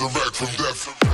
resurrect from death.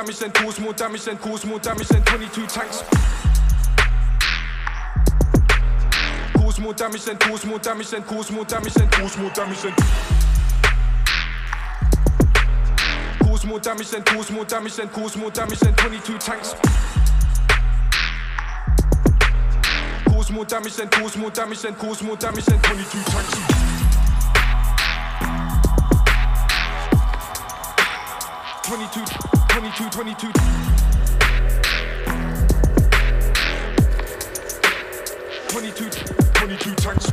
Damage than cause more damage than cause more damage than 22 tanks. Cause more damage than cause more damage than cause more damage than cause more damage than cause more damage than cause more damage than cause more damage than 22 tanks. Cause more damage than cause more damage than cause more damage than 22 tanks. 22, 22, 22. 22, 22 tanks.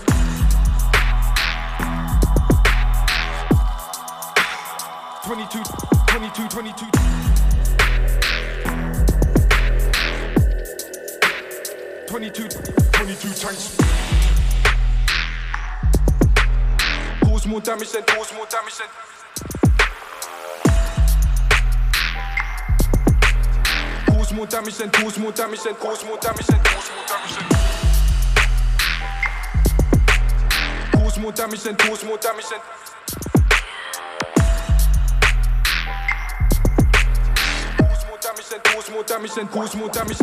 Twenty-two, twenty-two, twenty-two. Twenty-two, twenty-two tanks. Cause more damage than, cause more damage than. more damage, then cause more damage, then cause more damage, then cause more damage, then cause more damage, then cause more damage, then cause more damage, then cause more damage,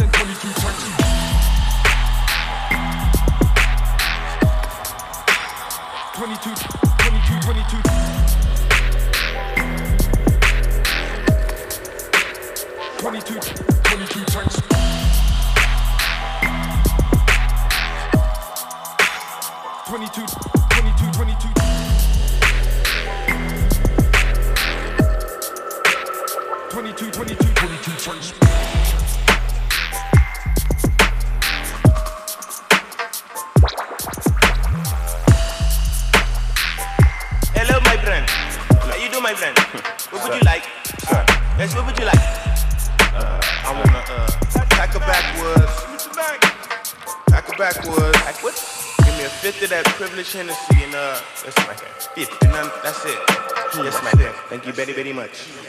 22, 22, 22. 22. 22. Turn much.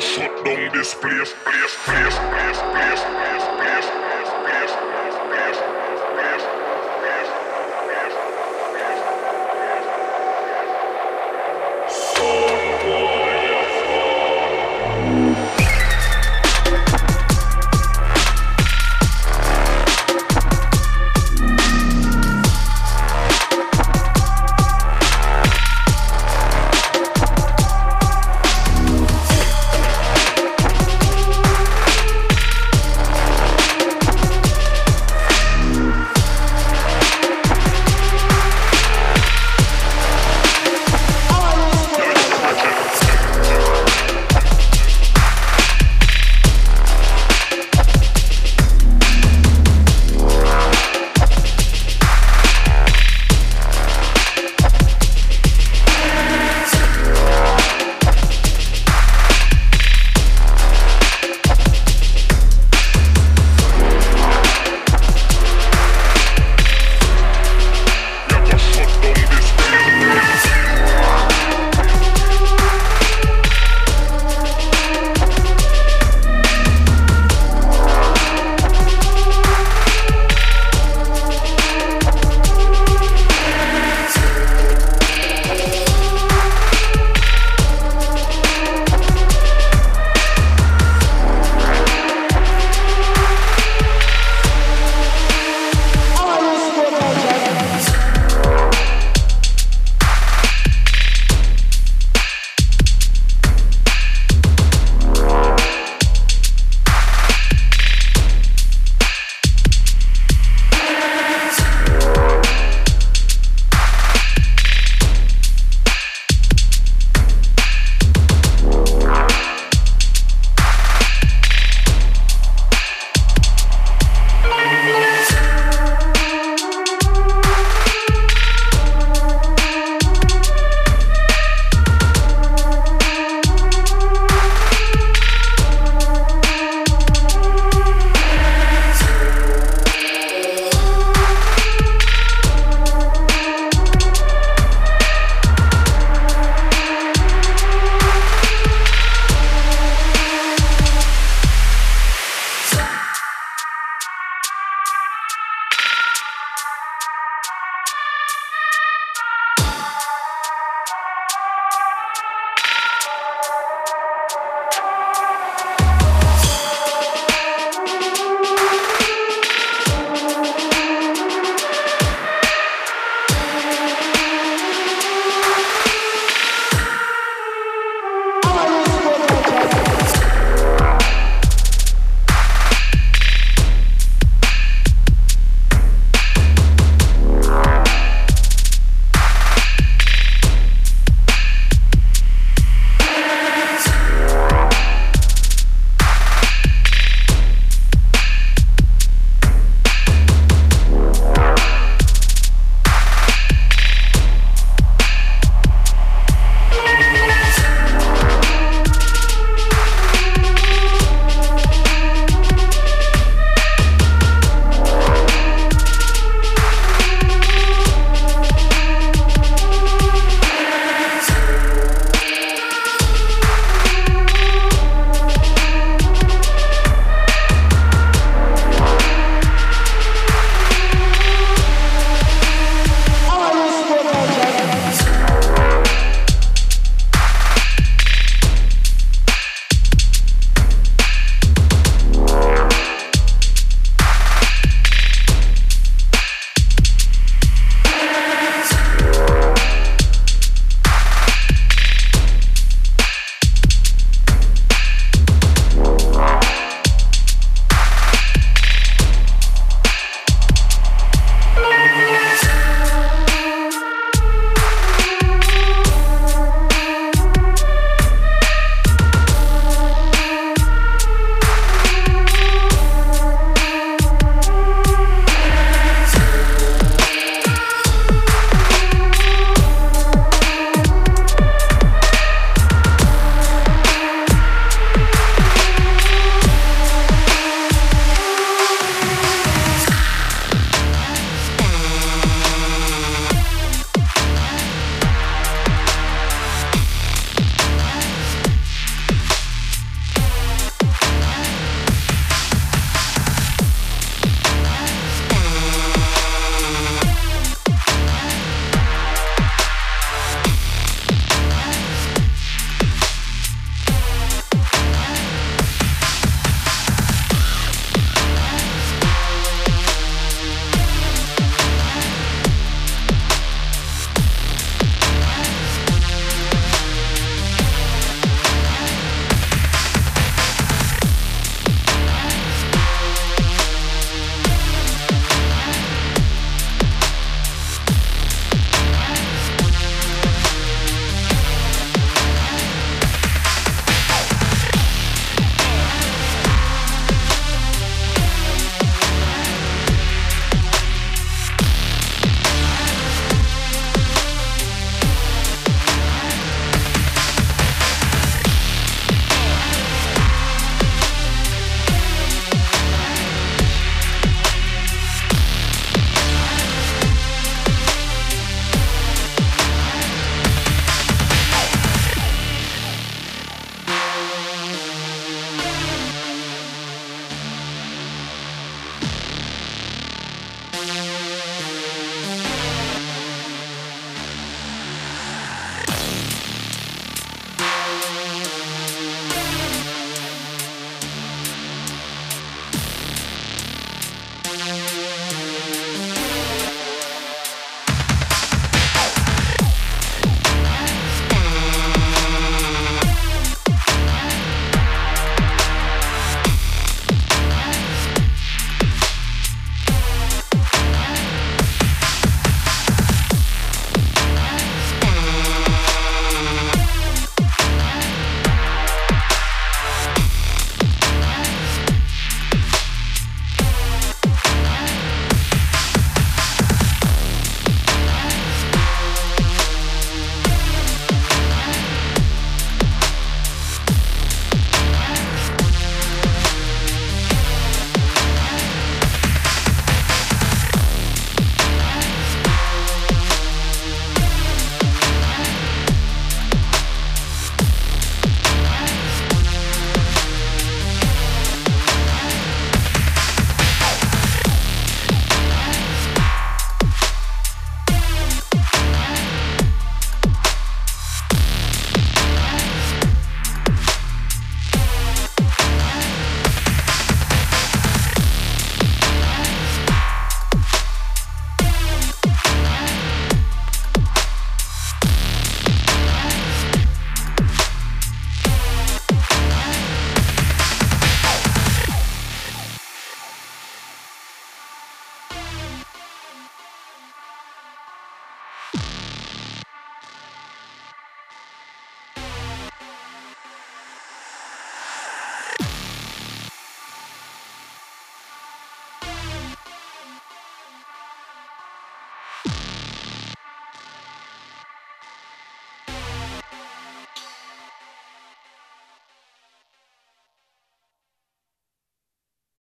Shut down this place, place, place, place, place, place, place.